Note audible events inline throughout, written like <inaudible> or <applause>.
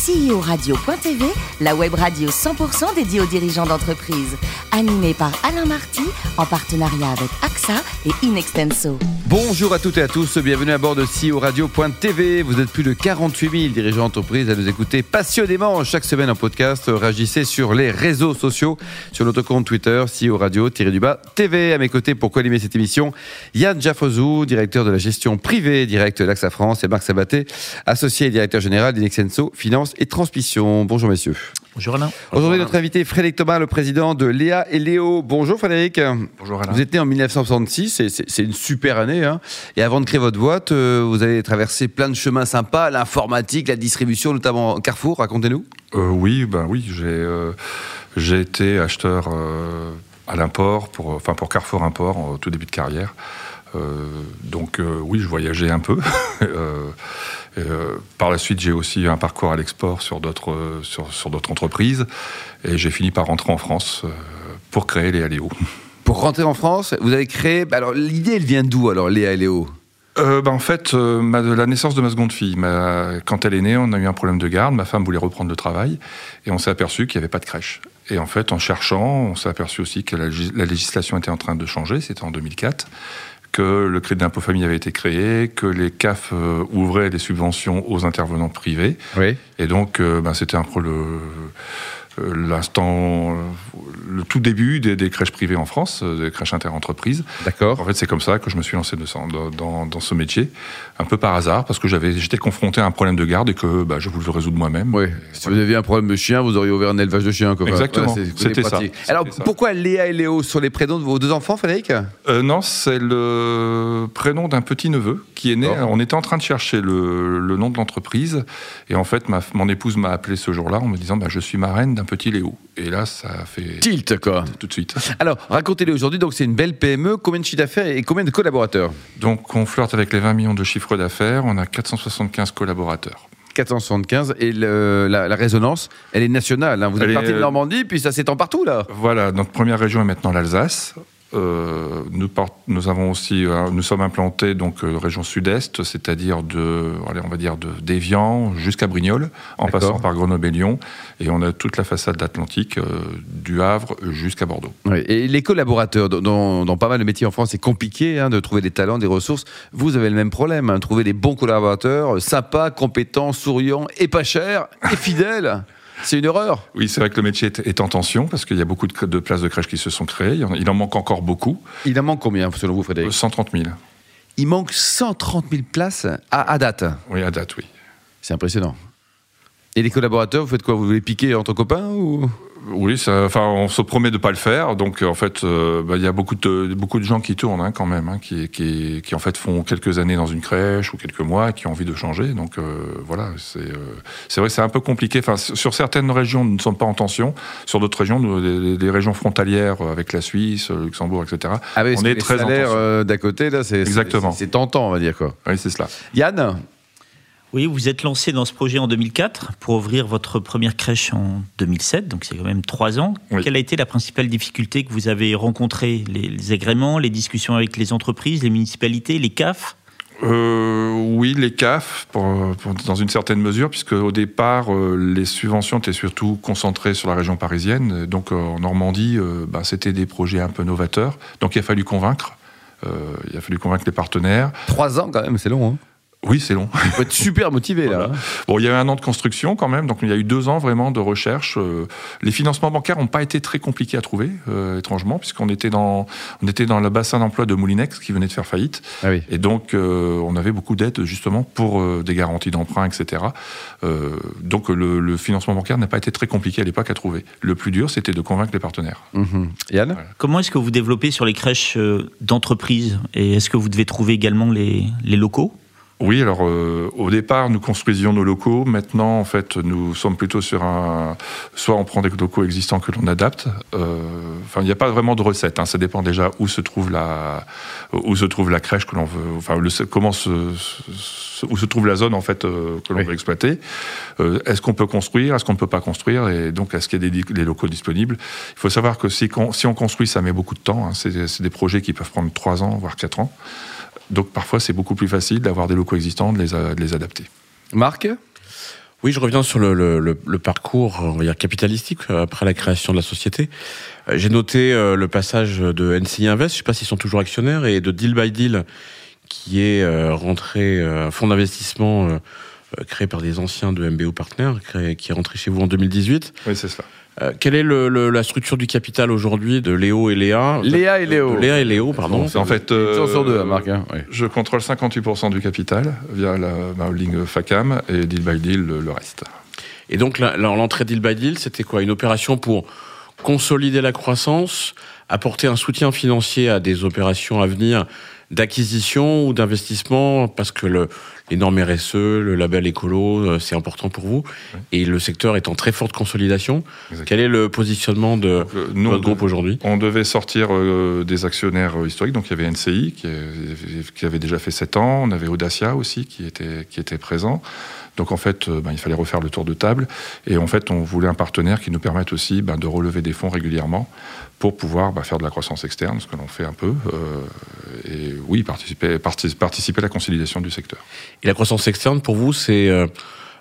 CEO-radio.tv, la web radio 100% dédiée aux dirigeants d'entreprise. Animée par Alain Marty, en partenariat avec AXA et Inextenso. Bonjour à toutes et à tous, bienvenue à bord de CEO Radio.tv. Vous êtes plus de 48 000 dirigeants d'entreprise à nous écouter passionnément chaque semaine en podcast. Réagissez sur les réseaux sociaux, sur notre compte Twitter, CEO Radio-du-bas TV. À mes côtés pour co-animer cette émission, Yann Jaffozou, directeur de la gestion privée directe d'AXA France et Marc Sabaté, associé et directeur général d'Inexenso Finance et Transmission. Bonjour messieurs. Bonjour Alain. Aujourd'hui, notre invité Frédéric Thomas, le président de Léa et Léo. Bonjour Frédéric. Bonjour Alain. Vous êtes né en 1966, et c'est une super année. hein. Et avant de créer votre boîte, euh, vous avez traversé plein de chemins sympas, l'informatique, la distribution, notamment Carrefour. Racontez-nous. Euh, oui, ben oui, j'ai euh, été acheteur euh, à l'import pour enfin pour Carrefour Import au tout début de carrière. Euh, donc euh, oui, je voyageais un peu. <laughs> Euh, par la suite, j'ai aussi eu un parcours à l'export sur d'autres sur, sur d'autres entreprises et j'ai fini par rentrer en France pour créer les Aléo. <laughs> Pour rentrer en France, vous avez créé. bah Alors, l'idée, elle vient d'où alors, Léa et Léo? Euh, ben, en fait, euh, ma- la naissance de ma seconde fille, ma- quand elle est née, on a eu un problème de garde. Ma femme voulait reprendre le travail et on s'est aperçu qu'il n'y avait pas de crèche. Et en fait, en cherchant, on s'est aperçu aussi que la législation était en train de changer. C'était en 2004 que le crédit d'impôt famille avait été créé, que les CAF euh, ouvraient des subventions aux intervenants privés. Oui. Et donc, euh, ben, c'était un peu le l'instant, euh, le tout début des, des crèches privées en France, euh, des crèches interentreprises. D'accord. En fait, c'est comme ça que je me suis lancé dans, dans, dans ce métier, un peu par hasard, parce que j'avais, j'étais confronté à un problème de garde et que bah, je voulais le résoudre moi-même. Oui. Si vous aviez un problème de chien, vous auriez ouvert un élevage de chiens. quoi. Exactement. c'est C'était ça. Alors, pourquoi Léa et Léo sur les prénoms de vos deux enfants, Frédéric? Euh, non, c'est le prénom d'un petit neveu qui est né. On était en train de chercher le, le nom de l'entreprise et en fait, ma, mon épouse m'a appelé ce jour-là en me disant bah, Je suis marraine d'un petit Léo. Et là, ça fait Tilt, quoi. tout de suite. <laughs> Alors, racontez-les aujourd'hui. Donc, c'est une belle PME. Combien de chiffre d'affaires et combien de collaborateurs? Donc, on flirte avec les 20 millions de chiffres d'affaires. On a 475 collaborateurs. 475. Et le- la, la résonance, elle est nationale. hein. Vous êtes Elle parti de euh, Normandie, puis ça s'étend partout, là. Voilà, notre première région est maintenant l'Alsace. Euh, nous, part- nous avons aussi, euh, nous sommes implantés donc euh, région sud-est, c'est-à-dire de, allez, on va dire de d'Évian jusqu'à Brignoles, en passant par Grenoble et Lyon, et on a toute la façade atlantique euh, du Havre jusqu'à Bordeaux. Oui, Et les collaborateurs, dans- pas mal de métiers en France, c'est compliqué hein, de trouver des talents, des ressources. Vous avez le même problème, hein, trouver des bons collaborateurs, sympas, compétents, souriants et pas chers et fidèles. C'est une horreur. Oui, c'est vrai que le métier est, est en tension parce qu'il y a beaucoup de, de places de crèche qui se sont créées. Il en, il en manque encore beaucoup, Il en manque combien, selon vous, Euh, Frédéric 130 000. Il manque 130 000 places à, à date. Oui, à date, oui. C'est impressionnant. Et les collaborateurs, vous faites quoi? Vous les piquer entre copains ou? Oui, ça, enfin, on se promet de pas le faire. Donc, en fait, euh, bah, il y a beaucoup de, beaucoup de gens qui tournent hein, quand même, hein, qui, qui, qui, en fait font quelques années dans une crèche ou quelques mois, qui ont envie de changer. Donc, euh, voilà, c'est euh, c'est vrai, c'est un peu compliqué. Enfin, sur certaines régions, nous ne sommes pas en tension. Sur d'autres régions, nous, les, les régions frontalières avec la Suisse, le Luxembourg, etc. Ah on est très en tension. d'à côté, là, c'est Exactement. c'est- c'est tentant, on va dire quoi. Oui, c'est cela. Yann, Oui, vous êtes lancé dans ce projet en 2004 pour ouvrir votre première crèche en 2007, donc c'est quand même trois ans. Oui. Quelle a été la principale difficulté que vous avez rencontrée? Les, les agréments, les discussions avec les entreprises, les municipalités, les CAF Euh, oui, les CAF, pour- pour- dans une certaine mesure, puisque au départ, euh, les subventions étaient surtout concentrées sur la région parisienne. Donc euh, en Normandie, euh, bah, c'était des projets un peu novateurs. Donc il a fallu convaincre. Euh, il a fallu convaincre les partenaires. trois ans quand même, c'est long. Hein. Oui, c'est long. Il faut être super motivé là. Voilà. Bon, il y a eu un an de construction quand même, donc il y a eu deux ans vraiment de recherche. Euh, les financements bancaires n'ont pas été très compliqués à trouver, euh, étrangement, puisqu'on était dans, on était dans le bassin d'emploi de Moulinex qui venait de faire faillite. Ah oui. Et donc, euh, on avait beaucoup d'aides justement pour euh, des garanties d'emprunt, etc. Euh, donc, le, le financement bancaire n'a pas été très compliqué à l'époque à trouver. Le plus dur, c'était de convaincre les partenaires. Mhm. Yann Comment est-ce que vous développez sur les crèches d'entreprise Et est-ce que vous devez trouver également les, les locaux? Oui, alors euh, au départ, nous construisions nos locaux. Maintenant, en fait, nous sommes plutôt sur un. Soit on prend des locaux existants que l'on adapte. Euh, Enfin, il n'y a pas vraiment de recette. hein. Ça dépend déjà où se trouve la où se trouve la crèche que l'on veut. Enfin, le, comment se, où se trouve la zone en fait euh, que l'on Oui. veut exploiter. Euh, est-ce qu'on peut construire Est-ce qu'on ne peut pas construire? Et donc, est-ce qu'il y a des, des locaux disponibles? Il faut savoir que si, on construit, ça met beaucoup de temps. hein. C'est c'est des projets qui peuvent prendre 3 ans, voire 4 ans. Donc parfois, c'est beaucoup plus facile d'avoir des locaux existants, de les, a- de les adapter. Marc? Oui, je reviens sur le, le, le, parcours on va dire, capitalistique euh, après la création de la société. Euh, j'ai noté euh, le passage de NCI Invest, je ne sais pas s'ils sont toujours actionnaires, et de Deal by Deal, qui est rentré, un fonds d'investissement créé par des anciens de MBO Partners, qui est rentré chez vous en 2018. Oui, c'est cela. Euh, quelle est le, la structure du capital aujourd'hui de Léo et Léa? Léa et Léo. Léa et Léo, pardon. C'est en fait. Euh, sur deux, Marc. Hein, Je contrôle 58% du capital via la, ma holding FACAM et Deal by Deal le, reste. Et donc l'entrée Deal by Deal, c'était quoi? Une opération pour consolider la croissance, apporter un soutien financier à des opérations à venir d'acquisition ou d'investissement parce que le, les normes RSE, le label écolo, euh, c'est important pour vous. Et le secteur est en très forte consolidation. Quel est le positionnement de notre groupe aujourd'hui? On devait sortir euh, des actionnaires euh, historiques. Donc il y avait NCI qui, qui, avait déjà fait 7 ans. On avait Audacia aussi qui était, qui était présent. Donc en fait, ben, il fallait refaire le tour de table. Et en fait, on voulait un partenaire qui nous permette aussi ben, de relever des fonds régulièrement pour pouvoir ben, faire de la croissance externe, ce que l'on fait un peu. et oui, participer, participer à la consolidation du secteur. Et la croissance externe, pour vous, c'est euh,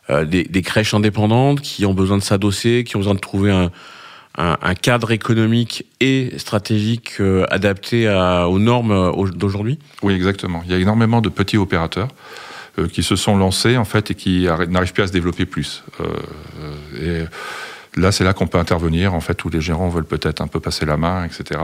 euh, des, des, crèches indépendantes qui ont besoin de s'adosser, qui ont besoin de trouver un, un, un cadre économique et stratégique euh, adapté à, aux normes d'aujourd'hui? Oui, exactement. Il y a énormément de petits opérateurs qui se sont lancés en fait et qui n'arrivent plus à se développer plus. et Là, c'est là qu'on peut intervenir, en fait, où les gérants veulent peut-être un peu passer la main, etc.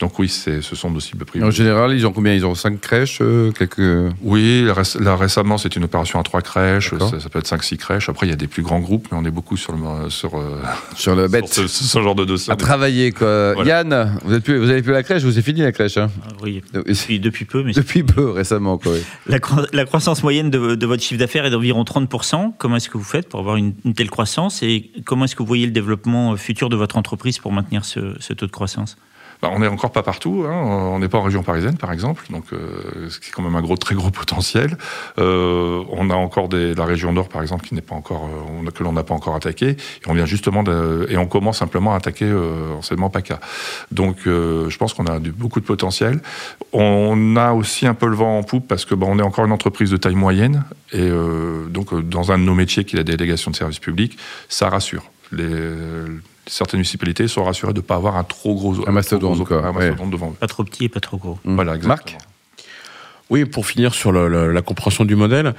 Donc oui, ce sont nos cibles privées. En général, ils ont combien? Ils ont cinq crèches euh, quelques... Oui, là, récemment, c'est une opération à trois crèches, ça, peut être cinq, six crèches. Après, il y a des plus grands groupes, mais on est beaucoup sur le, sur, euh, <laughs> sur le bête. ce, genre de dossier. À travailler, quoi. Yann, vous, êtes plus, vous avez plus la crèche? Ou c'est fini la crèche hein? Ah Oui, depuis, depuis, peu. Mais <laughs> depuis peu, récemment, quoi. <laughs> La, la, croissance moyenne de, de votre chiffre d'affaires est d'environ 30%. Comment est-ce que vous faites pour avoir une, une telle croissance et comment est-ce que vous voyez le développement futur de votre entreprise pour maintenir ce, taux de croissance? Bah, on n'est encore pas partout. Hein. On n'est pas en région parisienne, par exemple, donc euh, ce qui est quand même un très gros <laughs> potentiel. Euh, on a encore des, la région Nord, par exemple, qui n'est pas encore, euh, que l'on n'a pas encore attaqué. Et on vient justement et on commence simplement à attaquer euh, enseignement PACA. Donc, euh, je pense qu'on a beaucoup de potentiel. On a aussi un peu le vent en poupe parce que bah, on est encore une entreprise de taille moyenne et donc dans un de nos métiers, qui est la délégation de services publics, ça rassure. Les, certaines municipalités sont rassurées de ne pas avoir un trop gros un mastodonte, devant Pas trop petit et pas trop gros. Voilà, exactement. Marc oui, pour finir sur le, la compréhension du modèle,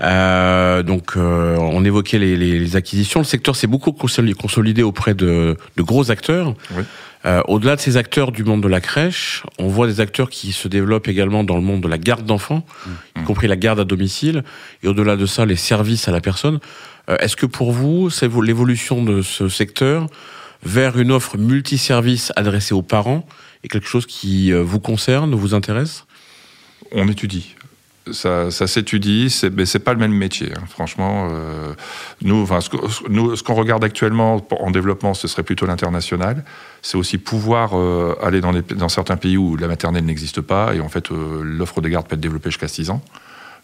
euh, donc euh, on évoquait les, les, acquisitions. Le secteur s'est beaucoup consolidé auprès de, de gros acteurs. Oui. Euh, Au-delà de ces acteurs du monde de la crèche, on voit des acteurs qui se développent également dans le monde de la garde d'enfants, mmh. y compris la garde à domicile, et au-delà de ça, les services à la personne. Euh, est-ce que pour vous, c'est l'évolution de ce secteur vers une offre multiservice adressée aux parents est quelque chose qui euh, vous concerne, vous intéresse? On étudie. Ça, s'étudie, mais c'est pas le même métier. Hein. Franchement, euh, nous, ce, qu'on regarde actuellement en développement, ce serait plutôt l'international. C'est aussi pouvoir euh, aller dans, dans, certains pays où la maternelle n'existe pas et en fait euh, l'offre de garde peut être développée jusqu'à 6 ans.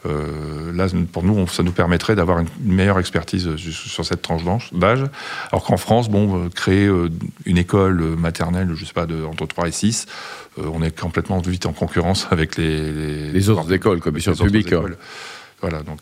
Euh, là, pour nous, ça nous permettrait d'avoir une meilleure expertise sur cette tranche d'âge. Alors qu'en France, bon, euh, créer euh, une école maternelle, je sais pas, de, entre 3 et 6, on est complètement vite en concurrence avec les, les, autres écoles, comme sur public. Voilà, donc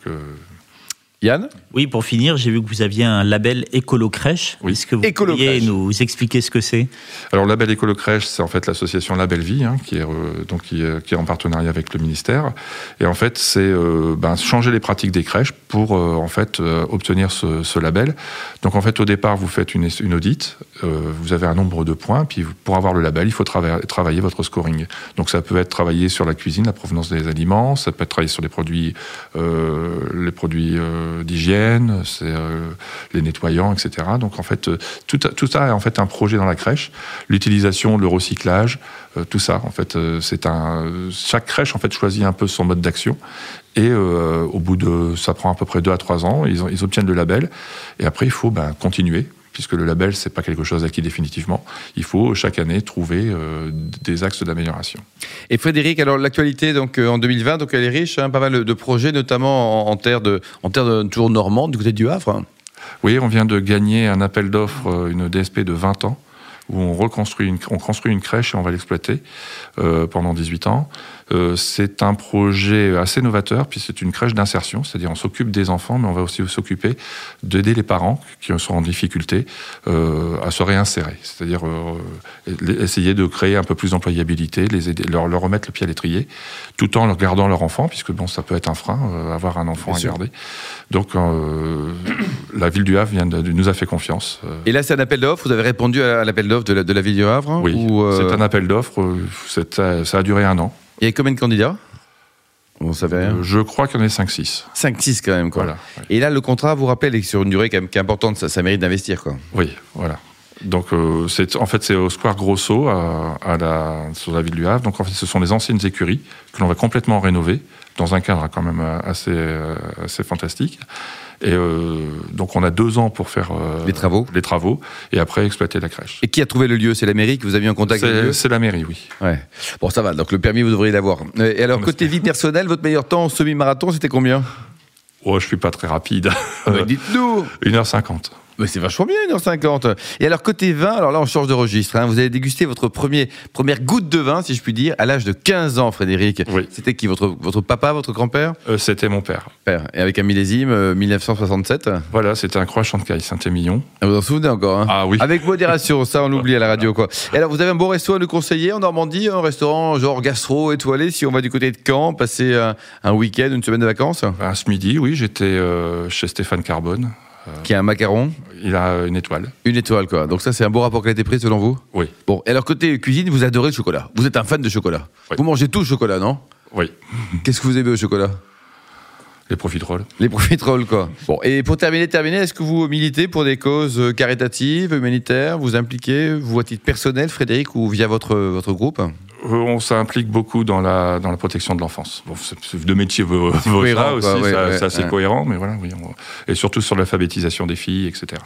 Yann Oui, pour finir, j'ai vu que vous aviez un label Écolo Crèche. Est-ce que vous pourriez nous expliquer ce que c'est? Alors, le label Écolo Crèche, c'est en fait l'association Label Vie, hein, qui, est, euh, donc, qui, est en partenariat avec le ministère. Et en fait, c'est euh, ben, changer les pratiques des crèches pour euh, en fait obtenir ce, label. Donc, en fait, au départ, vous faites une, une audite, vous avez un nombre de points, puis pour avoir le label, il faut travailler votre scoring. Donc, ça peut être travailler sur la cuisine, la provenance des aliments, ça peut être travailler sur les produits, les produits d'hygiène, c'est euh, les nettoyants, etc. Donc en fait, euh, tout, ça est en fait un projet dans la crèche. L'utilisation, le recyclage, euh, tout ça. En fait, c'est un chaque crèche en fait choisit un peu son mode d'action. Et au bout de, ça prend à peu près deux à trois ans, ils, ils obtiennent le label. Et après, il faut ben, continuer puisque le label, c'est pas quelque chose acquis définitivement. Il faut chaque année trouver euh, des axes d'amélioration. Et Frédéric, alors l'actualité donc euh, en 2020, donc elle est riche, hein, pas mal de projets, notamment en, terre de, en terre de toujours normande du côté du Havre. Oui, on vient de gagner un appel d'offres, euh, une DSP de 20 ans où on reconstruit une, on construit une crèche et on va l'exploiter pendant 18 ans. Euh, c'est un projet assez novateur, puis c'est une crèche d'insertion, c'est-à-dire on s'occupe des enfants, mais on va aussi s'occuper d'aider les parents qui sont en difficulté euh, à se réinsérer, c'est-à-dire euh, essayer de créer un peu plus d'employabilité, les aider, leur, leur, remettre le pied à l'étrier, tout en leur gardant leur enfant, puisque bon, ça peut être un frein, avoir un enfant à garder. Donc <coughs> la ville du Havre vient de, nous a fait confiance. Et là, c'est un appel d'offres. Vous avez répondu à l'appel d'offres de, la, de la ville du Havre Oui, c'est un appel d'offres. Ça a duré un an. Il y a combien de candidats on savait euh, Je crois qu'il y en a 5-6. 5-6 quand même, quoi. Voilà, Et là, le contrat, vous rappelle, est sur une durée quand même qui est importante, ça, ça mérite d'investir, quoi. Oui, voilà. Donc, euh, c'est, en fait, c'est au Square Grosso, à, la, sur la ville du Havre. Donc, en fait, ce sont les anciennes écuries que l'on va complètement rénover, dans un cadre quand même assez, euh, assez fantastique. Et euh, donc on a deux ans pour faire les travaux, les travaux, et après exploiter la crèche. Et qui a trouvé le lieu? C'est la mairie que vous avez eu en contact avec le lieu? C'est la mairie, oui. Ouais. Bon, ça va. Donc le permis, vous devriez l'avoir. Et alors côté vie personnelle, votre meilleur temps en semi-marathon, c'était combien? Oh, je suis pas très rapide. Dites-nous <laughs> 1h50. Mais c'est vachement bien, 1h50. Et alors, côté vin, alors là, on change de registre. Hein. Vous avez dégusté votre premier, première goutte de vin, si je puis dire, à l'âge de 15 ans, Frédéric. Oui. C'était qui votre, votre papa, votre grand-père? Euh, C'était mon père. Père. Et avec un millésime, 1967 euh, Voilà, c'était un croix Chantecaille, Saint-Émilion. Ah, vous vous en souvenez encore hein? Ah oui. Avec modération, ça, on l'oublie à la radio, quoi. Et alors, vous avez un beau resto à nous conseiller en Normandie, un restaurant genre gastro étoilé, si on va du côté de Caen, passer un, week-end, une semaine de vacances? À ce midi, oui, j'étais euh, chez Stéphane Carbone. Qui a un macaron Il a une étoile. Une étoile, quoi. Donc ça, c'est un beau rapport qualité-prix selon vous Oui. Bon, et alors côté cuisine, vous adorez le chocolat. Vous êtes un fan de chocolat. Vous mangez tout le chocolat, non Oui. Qu'est-ce que vous aimez au chocolat les profiteroles. Les profiteroles, quoi. Bon, et pour terminer, terminer, est-ce que vous militez pour des causes caritatives, humanitaires? Vous impliquez, vous à titre personnel, Frédéric, ou via votre, votre groupe? euh, on s'implique beaucoup dans la, dans la protection de l'enfance. Bon, de métier vaut, ça aussi, ça, c'est cohérent, mais voilà, oui, et surtout sur l'alphabétisation des filles, etc.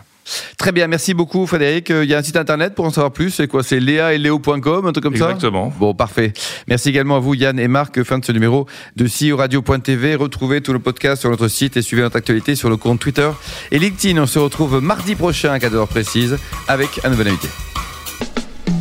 Très bien, merci beaucoup Frédéric. Euh, il y a un site internet pour en savoir plus, c'est quoi? C'est léa et léo.com, un truc comme ça? Exactement. Bon, parfait. Merci également à vous Yann et Marc, fin de ce numéro de CEO Radio.tv. Retrouvez tout le podcast sur notre site et suivez notre actualité sur le compte Twitter et LinkedIn. On se retrouve mardi prochain à 4h précise avec un nouvel invité.